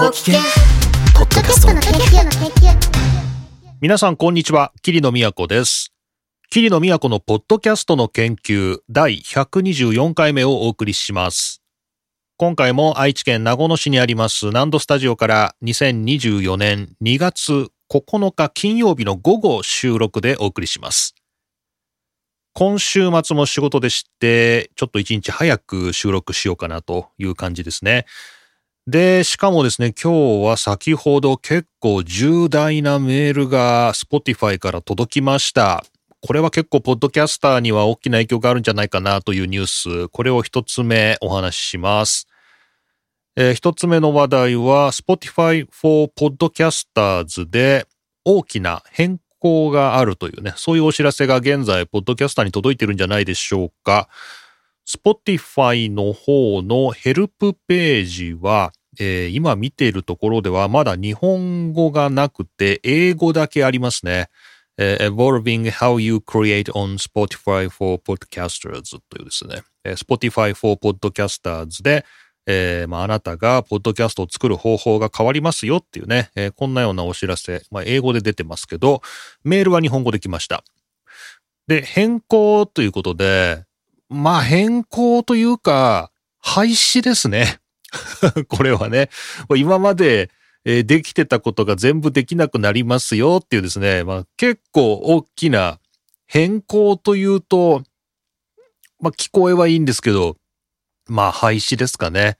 ご機嫌ポッドキャストの研究の研究皆さんこんにちは。桐野都です。桐野都のポッドキャストの研究第124回目をお送りします。今回も愛知県名古屋市にあります南度スタジオから2024年2月9日金曜日の午後収録でお送りします。今週末も仕事でして、ちょっと一日早く収録しようかなという感じですね。で、しかもですね、今日は先ほど結構重大なメールが Spotify から届きました。これは結構ポッドキャスターには大きな影響があるんじゃないかなというニュース、これを一つ目お話しします。えー一つ目の話題は Spotify for Podcasters で大きな変更があるというね、そういうお知らせが現在、ポッドキャスターに届いてるんじゃないでしょうか。Spotify の方のヘルプページは、えー今見ているところではまだ日本語がなくて英語だけありますね。えー Evolving How You Create on Spotify for Podcasters というですね、えー Spotify for Podcasters で、えーまあ、なたがポッドキャストを作る方法が変わりますよっていうね、えーこんなようなお知らせ、まあ、英語で出てますけど、メールは日本語で来ました。で、変更ということで、まあ変更というか、廃止ですね。これはね、今までできてたことが全部できなくなりますよっていうですね、まあ結構大きな変更というと、まあ聞こえはいいんですけど、まあ廃止ですかね。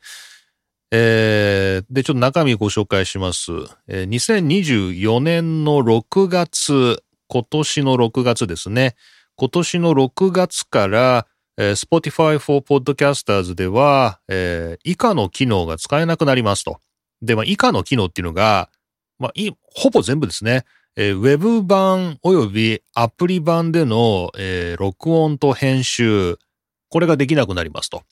えーで、ちょっと中身ご紹介します。えー2024年の6月、今年の6月ですね。今年の6月から、えー Spotify for Podcasters では、えー以下の機能が使えなくなりますと。で、まあ、以下の機能っていうのが、まあ、いほぼ全部ですね。えーウェブ版及びアプリ版での、えー録音と編集、これができなくなりますと。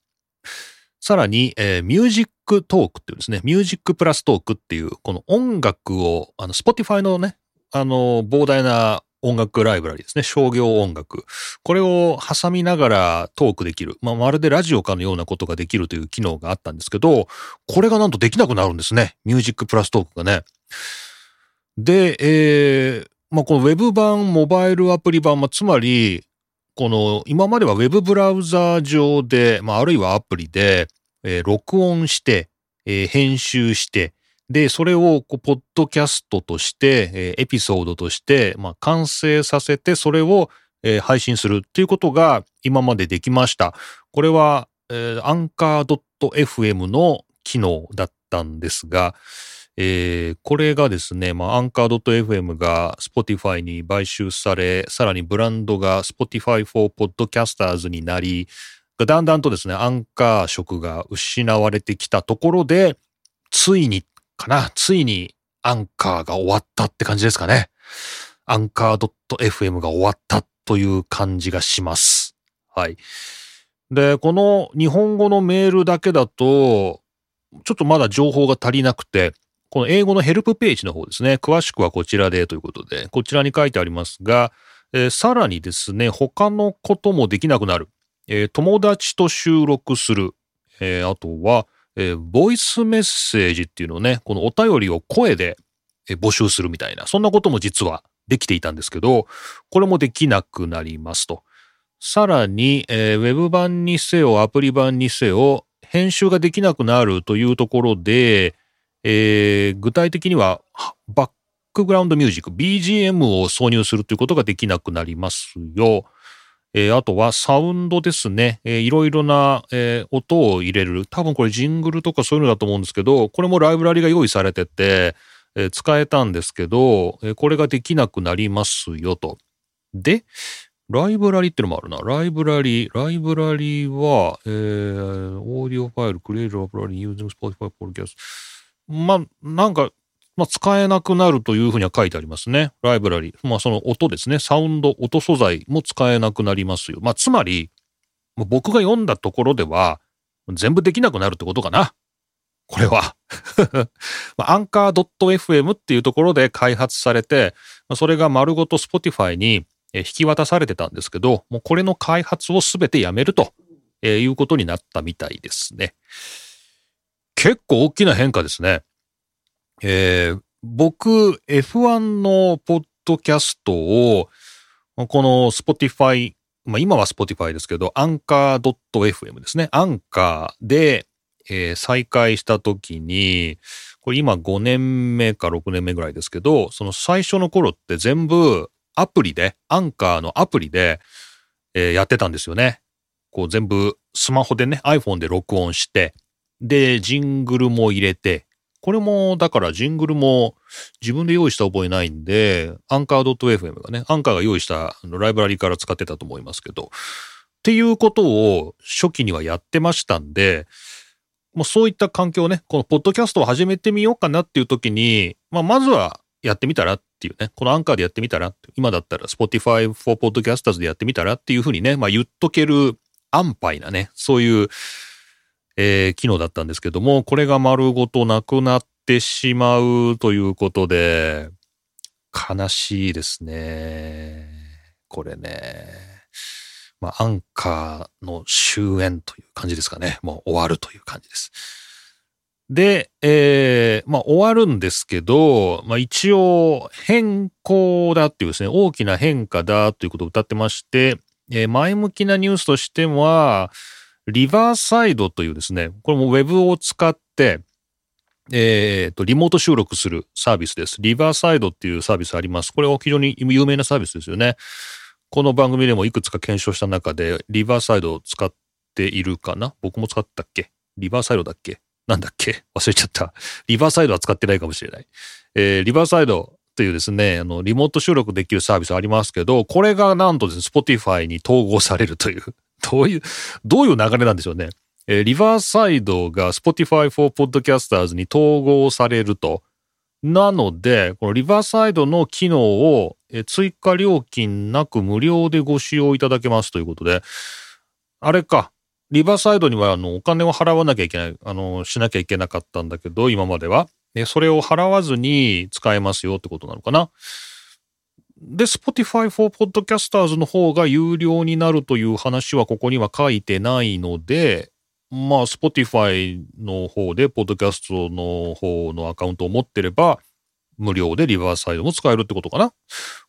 さらに、えー Music Talk っていうですね、 Music plus Talk っていう、この音楽を、あの、Spotify のね、あの、膨大な音楽ライブラリですね、商業音楽。これを挟みながらトークできる。まあ、まるでラジオかのようなことができるという機能があったんですけど、これがなんとできなくなるんですね。ミュージックプラストークがね。で、えーまあ、このウェブ版、モバイルアプリ版、まあ、つまり、この、今まではウェブブラウザー上で、まあ、あるいはアプリで、えー録音して、えー編集して、で、それを、こう、ポッドキャストとして、えーエピソードとして、まあ、完成させて、それを、えー配信するっていうことが今までできました。これは、えー、アンカー .fm の機能だったんですが、えーこれがですね、まあ、アンカー .fm が Spotify に買収され、さらにブランドが Spotify for Podcasters になり、だんだんとですね、アンカー色が失われてきたところで、ついにかな、ついにアンカーが終わったって感じですかね。アンカー .fm が終わったという感じがします。はい。で、この日本語のメールだけだと、ちょっとまだ情報が足りなくて、この英語のヘルプページの方ですね、詳しくはこちらでということで、こちらに書いてありますが、えーさらにですね、他のこともできなくなる。えー友達と収録する。えーあとは、えーボイスメッセージっていうのをね、このお便りを声でえ募集するみたいな、そんなことも実はできていたんですけど、これもできなくなりますと。さらに、えーウェブ版にせよ、アプリ版にせよ、編集ができなくなるというところで、えー具体的には、はバックグラウンドミュージック、BGM を挿入するということができなくなりますよ。えーあとはサウンドですね。えーいろいろな、えー音を入れる。多分これジングルとかそういうのだと思うんですけど、これもライブラリが用意されてて、えー使えたんですけど、えーこれができなくなりますよと。で、ライブラリってのもあるな。ライブラリ、ライブラリは、えー、オーディオファイル、クリエイトライブラリ、using Spotify Podcast。まあ、なんか、まあ、使えなくなるというふうには書いてありますね。ライブラリ。まあ、その音ですね。サウンド、音素材も使えなくなりますよ。まあ、つまり、僕が読んだところでは、全部できなくなるってことかな。これは。アンカー .fm っていうところで開発されて、まそれが丸ごと Spotify に引き渡されてたんですけど、もうこれの開発をすべてやめると、いうことになったみたいですね。結構大きな変化ですね。えー、僕、F1 のポッドキャストを、この Spotify、まあ今は Spotify ですけど、アンカー .fm ですね。アンカーで、えー、再開した時に、これ今5年目か6年目ぐらいですけど、その最初の頃って全部アプリで、アンカーのアプリで、えー、やってたんですよね。こう全部スマホでね、iPhone で録音して、で、ジングルも入れて、これも、だからジングルも自分で用意した覚えないんで、アンカー .fm がね、アンカーが用意したライブラリから使ってたと思いますけど、っていうことを初期にはやってましたんで、もうそういった環境をね、このポッドキャストを始めてみようかなっていう時に、まあ、まずはやってみたらっていうね、このアンカーでやってみたら、今だったら Spotify for Podcasters でやってみたらっていうふうにね、まあ言っとける安牌なね、そういう、えー、機能だったんですけども、これが丸ごとなくなってしまうということで、悲しいですね。これね。まあ、アンカーの終焉という感じですかね。もう終わるという感じです。で、えー、まあ終わるんですけど、まあ一応変更だっていうですね、大きな変化だということを歌ってまして、えー、前向きなニュースとしては、リバーサイドというですね、これもウェブを使って、えー、と、リモート収録するサービスです。リバーサイドっていうサービスあります。これは非常に有名なサービスですよね。この番組でもいくつか検証した中で、リバーサイドを使っているかな？僕も使ったっけ？リバーサイドだっけ？なんだっけ？忘れちゃった。リバーサイドは使ってないかもしれない。えー、リバーサイドというですね、あの、リモート収録できるサービスありますけど、これがなんとですね、Spotify に統合されるという、どういう、どういう流れなんでしょうね。えー、リバーサイドが Spotify for Podcasters に統合されると。なので、このリバーサイドの機能を追加料金なく無料でご使用いただけますということで、あれか、リバーサイドにはあのお金を払わなきゃいけない、あの、しなきゃいけなかったんだけど、今までは。それを払わずに使えますよってことなのかな。で、Spotify for Podcasters の方が有料になるという話はここには書いてないので、まあ、Spotify の方で、ポッドキャストの方のアカウントを持ってれば、無料でリバーサイドも使えるってことかな。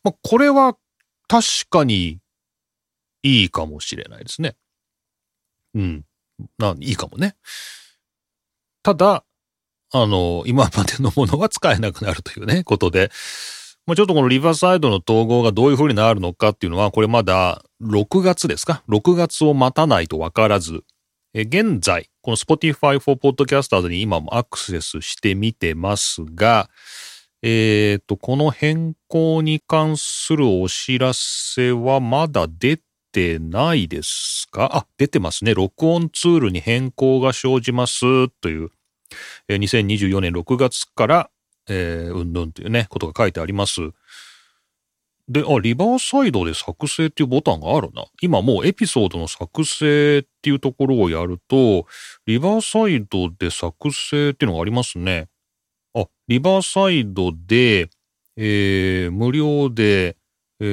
まあ、これは確かにいいかもしれないですね。うん。な、いいかもね。ただ、あの、今までのものは使えなくなるというね、ことで、まあ、ちょっとこのリバーサイドの統合がどういう風になるのかっていうのは、これまだ6月ですか ?6 月を待たないとわからず、え現在、この Spotify for Podcasters に今もアクセスしてみてますが、えっ、ー、と、この変更に関するお知らせはまだ出てないですか？あ、出てますね。録音ツールに変更が生じますという、2024年6月から、え、うんぬんというね、ことが書いてあります。で、あ、リバーサイドで作成っていうボタンがあるな。今もうエピソードの作成っていうところをやると、リバーサイドで作成っていうのがありますね。あ、リバーサイドで、えー、無料で、え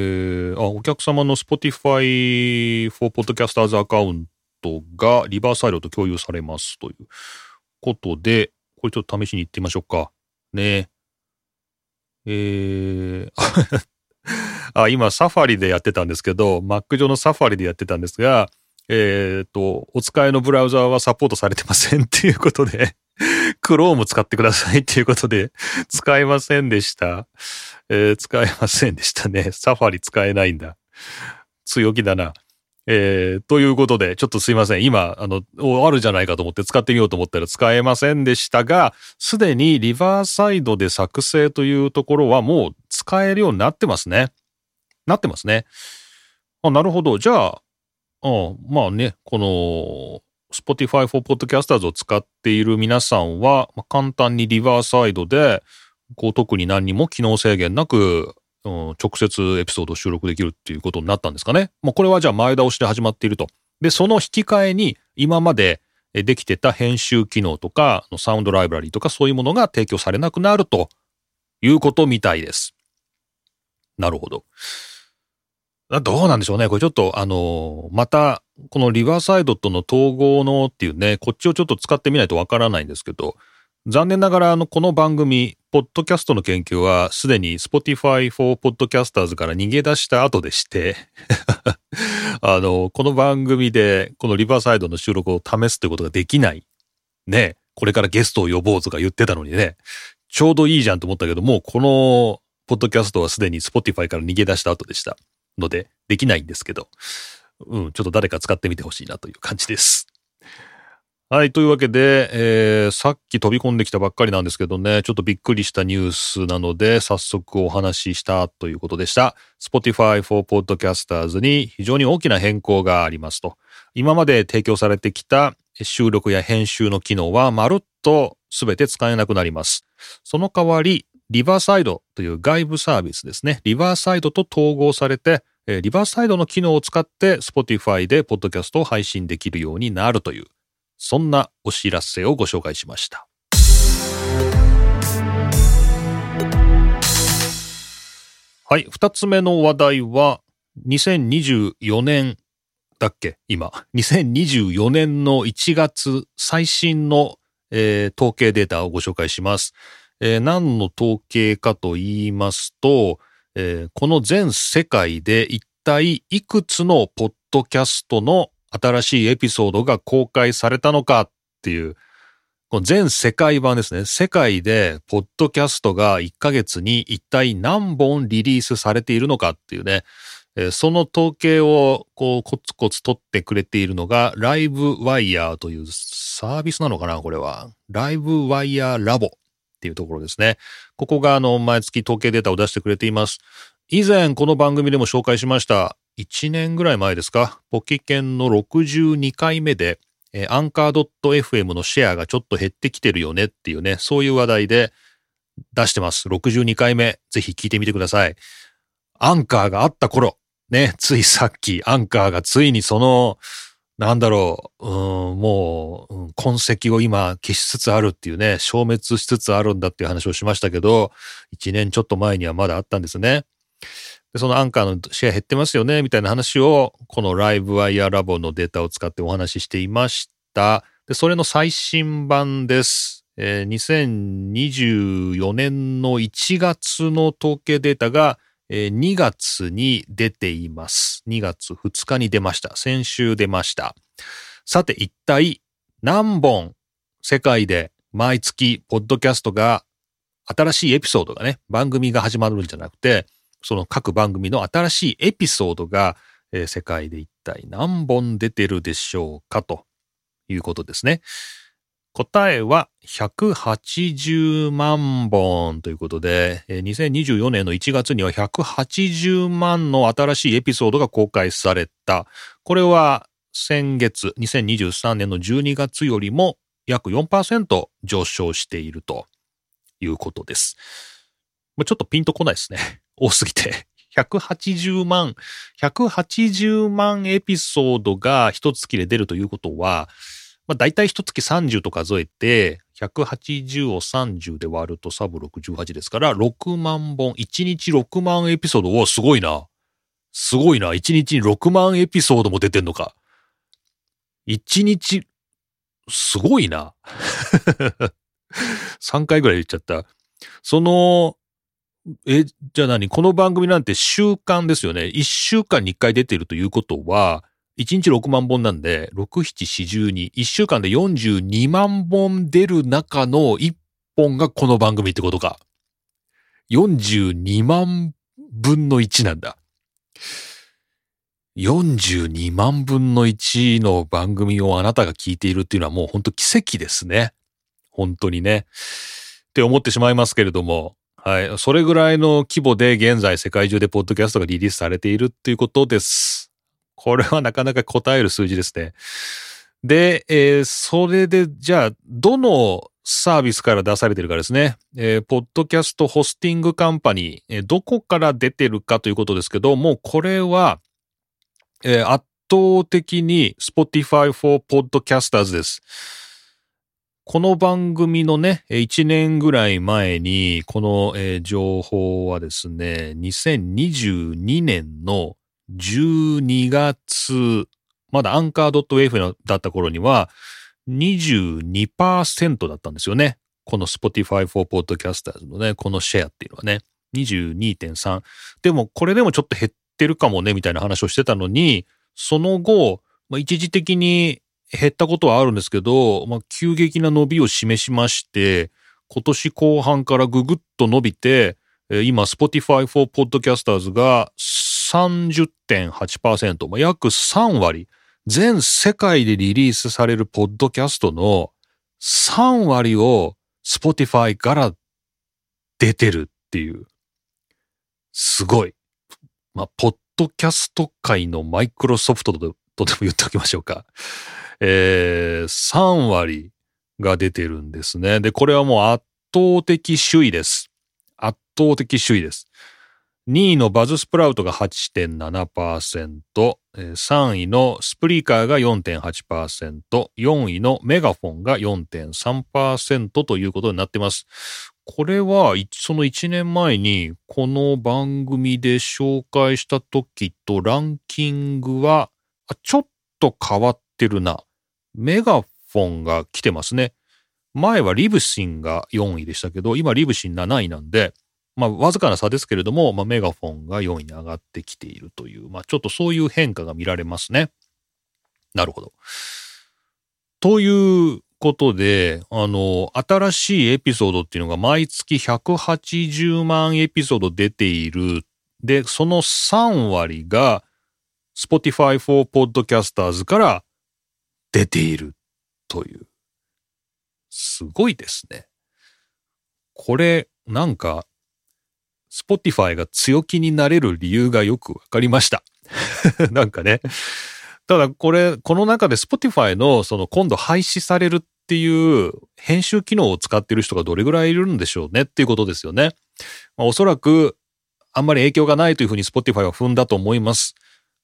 ー、あ、お客様の Spotify for Podcasters アカウントがリバーサイドと共有されますということで、これちょっと試しに行ってみましょうか。ねえー、あ今、サファリでやってたんですけど、Mac 上のサファリでやってたんですが、えっ、と、お使いのブラウザーはサポートされてませんっていうことで Chrome 使ってくださいっていうことで、使えませんでした。えー、使えませんでしたね。サファリ使えないんだ。強気だな。えー、ということで、ちょっとすいません。今、あの、あるじゃないかと思って使ってみようと思ったら使えませんでしたが、すでにリバーサイドで作成というところはもう使えるようになってますね。なってますね。あ、なるほど。じゃあ、あまあね、この、Spotify for Podcasters を使っている皆さんは、まあ、簡単にリバーサイドで、こう特に何にも機能制限なく、うん、直接エピソードを収録できるっていうことになったんですかね。まあ、これはじゃあ前倒しで始まっていると。で、その引き換えに今までできてた編集機能とか、サウンドライブラリーとかそういうものが提供されなくなるということみたいです。なるほど。どうなんでしょうね。これちょっと、あの、また、このリバーサイドとの統合のっていうね、こっちをちょっと使ってみないとわからないんですけど、残念ながら、あの、この番組、ポッドキャストの研究はすでに Spotify for Podcasters から逃げ出した後でして あの、この番組でこのリバーサイドの収録を試すということができない。ね。これからゲストを呼ぼうとか言ってたのにね。ちょうどいいじゃんと思ったけどもう、このポッドキャストはすでに Spotify から逃げ出した後でした。ので、できないんですけど。うん、ちょっと誰か使ってみてほしいなという感じです。はい。というわけで、えー、さっき飛び込んできたばっかりなんですけどね、ちょっとびっくりしたニュースなので、早速お話ししたということでした。Spotify for Podcasters に非常に大きな変更がありますと。今まで提供されてきた収録や編集の機能はまるっと全て使えなくなります。その代わり、リバーサイドという外部サービスですね。リバーサイドと統合されて、リバーサイドの機能を使って Spotify でポッドキャストを配信できるようになるというそんなお知らせをご紹介しました。はい、二つ目の話題は、2024年だっけ？今。2024年の1月最新の、えー、統計データをご紹介します。えー、何の統計かと言いますと、えー、この全世界で一体いくつのポッドキャストの新しいエピソードが公開されたのかっていう、この全世界版ですね。世界で、ポッドキャストが1ヶ月に一体何本リリースされているのかっていうね、その統計をこうコツコツ取ってくれているのがライブワイヤーというサービスなのかなこれは。ライブワイヤーラボっていうところですね。ここがあの毎月統計データを出してくれています。以前この番組でも紹介しました1年ぐらい前ですか、ポキケンの62回目で、えー、アンカー .fm のシェアがちょっと減ってきてるよねっていうね、そういう話題で出してます。62回目、ぜひ聞いてみてください。アンカーがあった頃、ね、ついさっき、アンカーがついにその、なんだろう、うん、もう、うん、痕跡を今消しつつあるっていうね、消滅しつつあるんだっていう話をしましたけど、1年ちょっと前にはまだあったんですね。でそのアンカーのシェア減ってますよね、みたいな話を、このライブワイヤーラボのデータを使ってお話ししていました。で、それの最新版です。えー、2024年の1月の統計データが、えー、2月に出ています。2月2日に出ました。先週出ました。さて、一体何本世界で毎月ポッドキャストが新しいエピソードがね、番組が始まるんじゃなくて、その各番組の新しいエピソードが、えー、世界で一体何本出てるでしょうかということですね。答えは180万本ということで、2024年の1月には180万の新しいエピソードが公開された。これは先月、2023年の12月よりも約4%上昇しているということです。ちょっとピンとこないですね。多すぎて。180万、180万エピソードが一月で出るということは、まあ大体一月30と数えて、180を30で割るとサブ68ですから、6万本、1日6万エピソード、おすごいな。すごいな。1日に6万エピソードも出てんのか。1日、すごいな。3回ぐらい言っちゃった。その、え、じゃあ何？この番組なんて週間ですよね。1週間に1回出てるということは、1日6万本なんで、6、7、42、1週間で42万本出る中の1本がこの番組ってことか。42万分の1なんだ。42万分の1の番組をあなたが聞いているっていうのはもう本当奇跡ですね。本当にね。って思ってしまいますけれども、はい。それぐらいの規模で現在世界中でポッドキャストがリリースされているっていうことです。これはなかなか答える数字ですね。で、えー、それで、じゃあ、どのサービスから出されてるかですね。えー、ポッドキャストホスティングカンパニー、えー、どこから出てるかということですけど、もうこれは、えー、圧倒的に Spotify for Podcasters です。この番組のね、1年ぐらい前に、この、情報はですね、2022年の12月、まだアンカー .f だった頃には22%だったんですよね。この Spotify for Podcasters のね、このシェアっていうのはね、22.3。でもこれでもちょっと減ってるかもね、みたいな話をしてたのに、その後、まあ、一時的に減ったことはあるんですけど、まあ、急激な伸びを示しまして、今年後半からぐぐっと伸びて、今、Spotify for Podcasters が30.8%、まあ、約3割、全世界でリリースされるポッドキャストの3割を Spotify から出てるっていう。すごい。まあ、ポッドキャスト界のマイクロソフトとでも言っておきましょうか。えー、3割が出てるんですね。で、これはもう圧倒的首位です。圧倒的首位です。2位のバズスプラウトが8.7%、3位のスプリーカーが4.8%、4位のメガフォンが4.3%ということになってます。これは、その1年前にこの番組で紹介した時とランキングは、ちょっと変わってるな。メガフォンが来てますね。前はリブシンが4位でしたけど、今リブシン7位なんで、まあ、わずかな差ですけれども、まあ、メガフォンが4位に上がってきているという、まあ、ちょっとそういう変化が見られますね。なるほど。ということで、あの、新しいエピソードっていうのが毎月180万エピソード出ている。で、その3割が Spotify for Podcasters から出ているという。すごいですね。これ、なんか、Spotify が強気になれる理由がよくわかりました。なんかね。ただこれ、この中で Spotify のその今度廃止されるっていう編集機能を使ってる人がどれぐらいいるんでしょうねっていうことですよね。まあ、おそらくあんまり影響がないというふうに Spotify は踏んだと思います。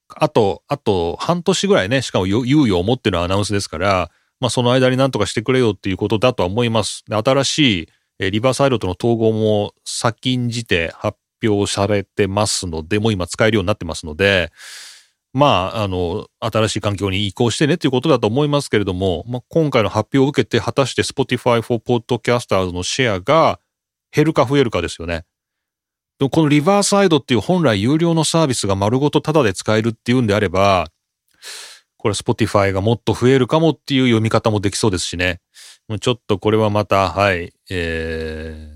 あと、あと半年ぐらいね、しかも猶予を持ってるアナウンスですから、まあその間に何とかしてくれよっていうことだとは思います。新しいリバーサイドとの統合も先んじて発表されてますので、もう今使えるようになってますので、まあ、あの、新しい環境に移行してねっていうことだと思いますけれども、まあ、今回の発表を受けて、果たして Spotify for Podcasters のシェアが減るか増えるかですよね。このリバーサイドっていう本来有料のサービスが丸ごとタダで使えるっていうんであれば、これ Spotify がもっと増えるかもっていう読み方もできそうですしね。ちょっとこれはまた、はい、え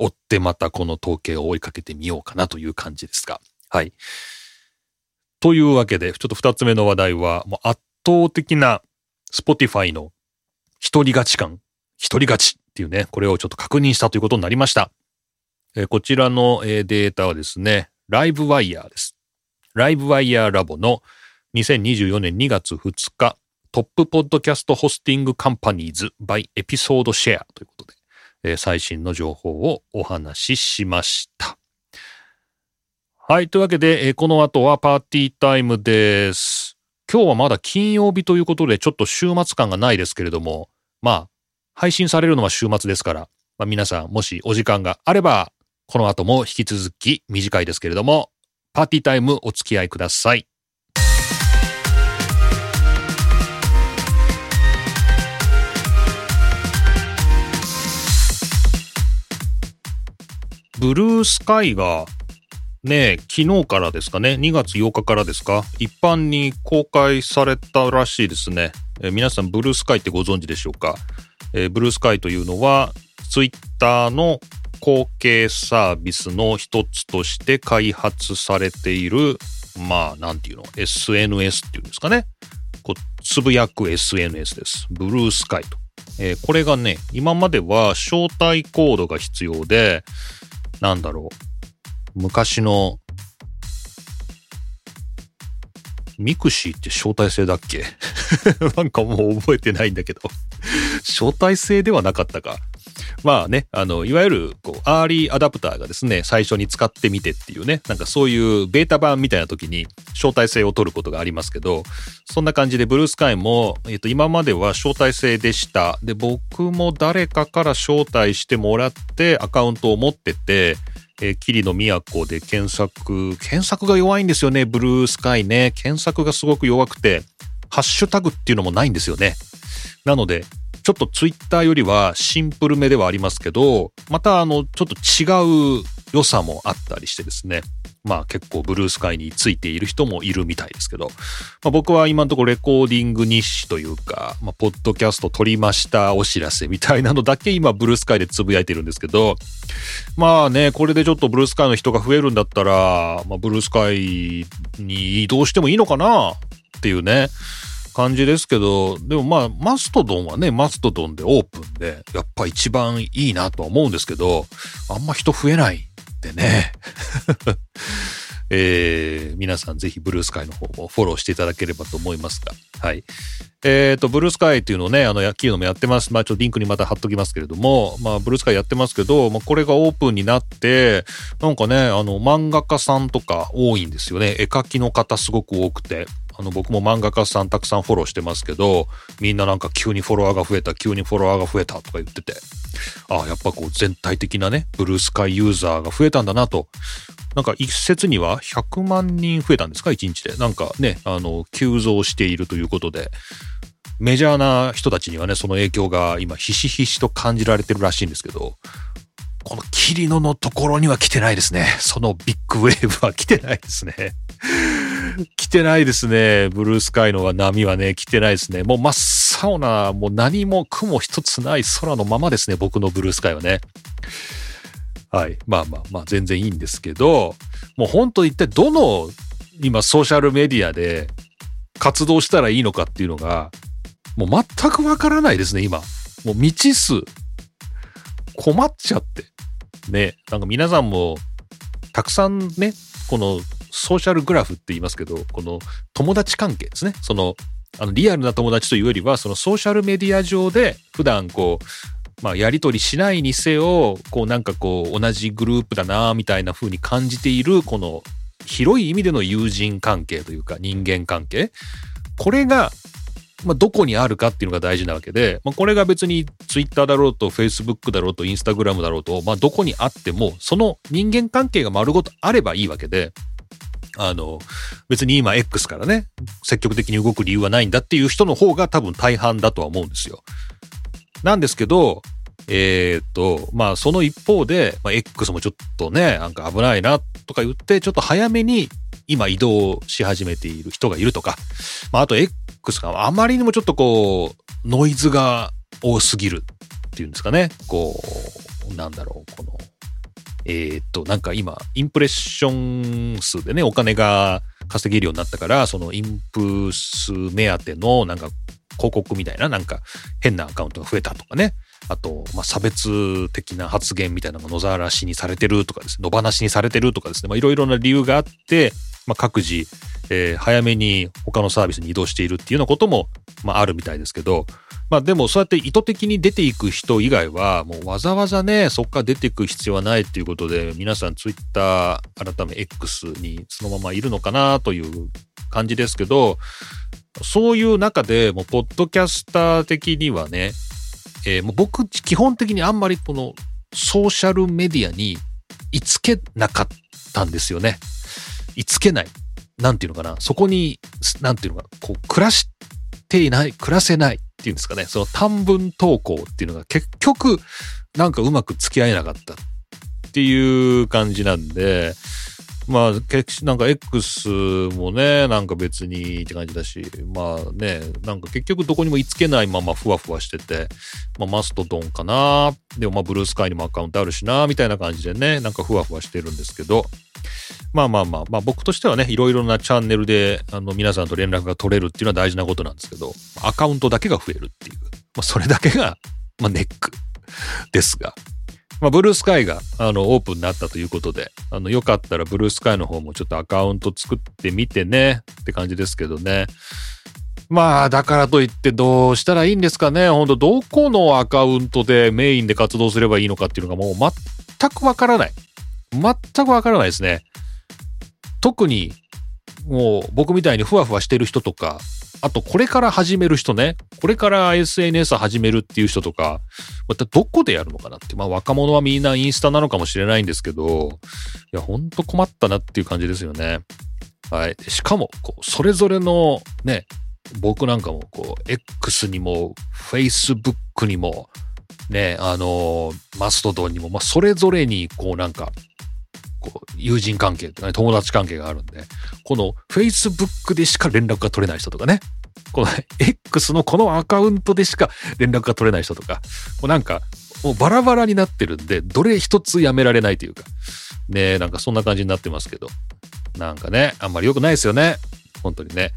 ー、追ってまたこの統計を追いかけてみようかなという感じですが。はい。というわけで、ちょっと二つ目の話題は、もう圧倒的な Spotify の一人勝ち感、一人勝ちっていうね、これをちょっと確認したということになりました。え、こちらの、データはですね、 Livewire です。 Livewire Labs の2024年2月2日、トップポッドキャストホスティングカンパニーズ by エピソードシェアということで、え、最新の情報をお話ししました。はい。というわけで、え、この後はパーティータイムです。今日はまだ金曜日ということで、ちょっと週末感がないですけれども、まあ、配信されるのは週末ですから、まあ、皆さん、もしお時間があれば、この後も引き続き短いですけれども、パーティータイムお付き合いください。ブルースカイがね、昨日からですかね、2月8日からですか、一般に公開されたらしいですね。え、皆さん、ブルースカイってご存知でしょうか、え、ブルースカイというのは、ツイッターの後継サービスの一つとして開発されている、まあ、なんていうの、SNS っていうんですかね。こう、つぶやく SNS です。ブルースカイと。えー、これがね、今までは招待コードが必要で、なんだろう？昔の、 mixi って招待制だっけ？なんかもう覚えてないんだけど 招待制ではなかったか。まあね、あの、いわゆる、こう、アーリーアダプターがですね、最初に使ってみてっていうね、なんかそういうベータ版みたいな時に招待制を取ることがありますけど、そんな感じでブルースカイも、えっと、今までは招待制でした。で、僕も誰かから招待してもらってアカウントを持ってて、えー、霧の都で検索、検索が弱いんですよね、ブルースカイね。検索がすごく弱くて、ハッシュタグっていうのもないんですよね。なので、ちょっとツイッターよりはシンプルめではありますけど、またあの、ちょっと違う良さもあったりしてですね。まあ結構ブルースカイについている人もいるみたいですけど、まあ、僕は今のところレコーディング日誌というか、まあ、ポッドキャスト撮りましたお知らせみたいなのだけ今ブルースカイでつぶやいてるんですけど、まあね、これでちょっとブルースカイの人が増えるんだったら、まあ、ブルースカイに移動してもいいのかなっていうね、感じですけど、でもまあ、マストドンはね、マストドンでオープンで、やっぱ一番いいなとは思うんですけど、あんま人増えないんでね。えー、皆さんぜひブルースカイの方もフォローしていただければと思いますが。はい。えっ、ー、と、ブルースカイっていうのをね、あの、野球のもやってます。まあ、ちょっとリンクにまた貼っときますけれども、まあ、ブルースカイやってますけど、まあ、これがオープンになって、なんかね、あの、漫画家さんとか多いんですよね。絵描きの方すごく多くて。あの、僕も漫画家さんたくさんフォローしてますけど、みんななんか急にフォロワーが増えた、急にフォロワーが増えたとか言ってて、ああ、やっぱこう全体的なね、ブルースカイユーザーが増えたんだなと。なんか一説には100万人増えたんですか ?1 日で。なんかね、あの、急増しているということで、メジャーな人たちにはね、その影響が今ひしひしと感じられてるらしいんですけど、このキリノのところには来てないですね。そのビッグウェーブは来てないですね。来てないですね。ブルースカイの波はね、来てないですね。もう真っ青な、もう何も雲一つない空のままですね。僕のブルースカイはね。はい。まあまあまあ、全然いいんですけど、もう本当一体どの今ソーシャルメディアで活動したらいいのかっていうのが、もう全くわからないですね、今。もう未知数。困っちゃって。ね。なんか皆さんも、たくさんね、このソーシャルグラフって言いますけど、この友達関係ですね。その、あの、リアルな友達というよりは、そのソーシャルメディア上で普段こう、まあ、やりとりしないにせよ、こうなんかこう、同じグループだな、みたいな風に感じている、この広い意味での友人関係というか人間関係。これが、まあ、どこにあるかっていうのが大事なわけで、まあ、これが別に Twitter だろうと Facebook だろうと Instagram だろうと、まあ、どこにあっても、その人間関係が丸ごとあればいいわけで、あの、別に今 X からね、積極的に動く理由はないんだっていう人の方が多分大半だとは思うんですよ。なんですけど、えー、っと、まあその一方で、まあ、X もちょっとね、なんか危ないなとか言って、ちょっと早めに今移動し始めている人がいるとか、まああと X があまりにもちょっとこう、ノイズが多すぎるっていうんですかね。こう、なんだろう、この、えー、っと、なんか今、インプレッション数でね、お金が稼げるようになったから、そのインプ数目当てのなんか広告みたいな、なんか変なアカウントが増えたとかね。あと、まあ、差別的な発言みたいなのが野ざらしにされてるとかですね、野放しにされてるとかですね、まあ、いろいろな理由があって、まあ、各自、えー、早めに他のサービスに移動しているっていうようなことも、まあ、あるみたいですけど、まあでもそうやって意図的に出ていく人以外は、もうわざわざね、そっから出ていく必要はないっていうことで、皆さんツイッター改め X にそのままいるのかなという感じですけど、そういう中でもう、ポッドキャスター的にはね、えー、もう僕、基本的にあんまりこのソーシャルメディアにいつけなかったんですよね。居つけない。なんていうのかな。そこに、なんていうのかな。こう、暮らしていない、暮らせないっていうんですかね。その短文投稿っていうのが結局、なんかうまく付き合えなかったっていう感じなんで、まあ、なんか X もね、なんか別にって感じだし、まあね、なんか結局どこにもいつけないままふわふわしてて、まあマストドンかな、でもまあブルースカイにもアカウントあるしな、みたいな感じでね、なんかふわふわしてるんですけど、まあまあまあ、まあ僕としてはね、いろいろなチャンネルで、あの皆さんと連絡が取れるっていうのは大事なことなんですけど、アカウントだけが増えるっていう、まあそれだけが、まあネックですが、まあ、ブルースカイが、あの、オープンになったということで、あの、よかったらブルースカイの方もちょっとアカウント作ってみてね、って感じですけどね。まあ、だからといってどうしたらいいんですかね。ほんと、どこのアカウントでメインで活動すればいいのかっていうのがもう全くわからない。全くわからないですね。特に、もう僕みたいにふわふわしてる人とか、あと、これから始める人ね。これから SNS 始めるっていう人とか、またどこでやるのかなって。まあ、若者はみんなインスタなのかもしれないんですけど、いや、ほんと困ったなっていう感じですよね。はい。しかも、こう、それぞれのね、僕なんかもこう、X にも、Facebook にも、ね、あのマストドンにも、まあ、それぞれに、こうなんか、こう、友人関係とかね、友達関係があるんで、この Facebook でしか連絡が取れない人とかね、この X のこのアカウントでしか連絡が取れない人とか、もうなんか、もうバラバラになってるんで、どれ一つやめられないというか、ねなんかそんな感じになってますけど、なんかね、あんまり良くないですよね。本当にね。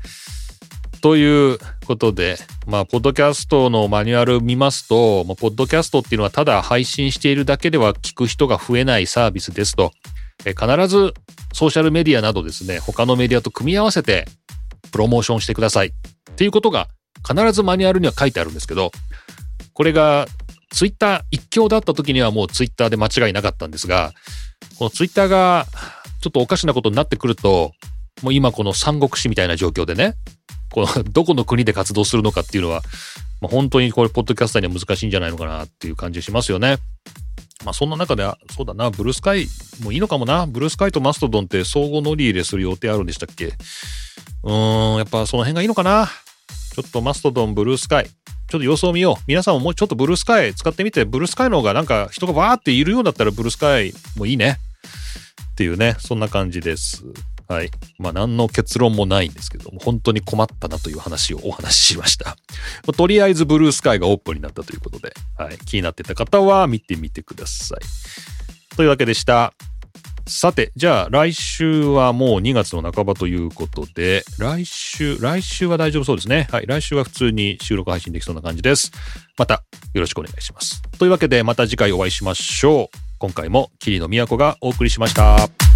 ということで、まあ、ポッドキャストのマニュアル見ますと、まあ、ポッドキャストっていうのはただ配信しているだけでは聞く人が増えないサービスですと、え必ずソーシャルメディアなどですね、他のメディアと組み合わせてプロモーションしてくださいっていうことが必ずマニュアルには書いてあるんですけど、これがツイッター一強だった時にはもうツイッターで間違いなかったんですが、このツイッターがちょっとおかしなことになってくると、もう今この三国志みたいな状況でね、この どこの国で活動するのかっていうのは、まあ、本当にこれ、ポッドキャスターには難しいんじゃないのかなっていう感じしますよね。まあそんな中で、そうだな、ブルースカイもいいのかもな。ブルースカイとマストドンって相互乗り入れする予定あるんでしたっけ？うーん、やっぱその辺がいいのかな。ちょっとマストドン、ブルースカイ。ちょっと様子を見よう。皆さんももうちょっとブルースカイ使ってみて、ブルースカイの方がなんか人がわーっているようだったらブルースカイもいいね。っていうね、そんな感じです。はい。まあ何の結論もないんですけども、本当に困ったなという話をお話ししました。まとりあえずブルースカイがオープンになったということで、はい。気になってた方は見てみてください。というわけでした。さて、じゃあ来週はもう2月の半ばということで、来週、来週は大丈夫そうですね。はい。来週は普通に収録配信できそうな感じです。またよろしくお願いします。というわけでまた次回お会いしましょう。今回も霧の都がお送りしました。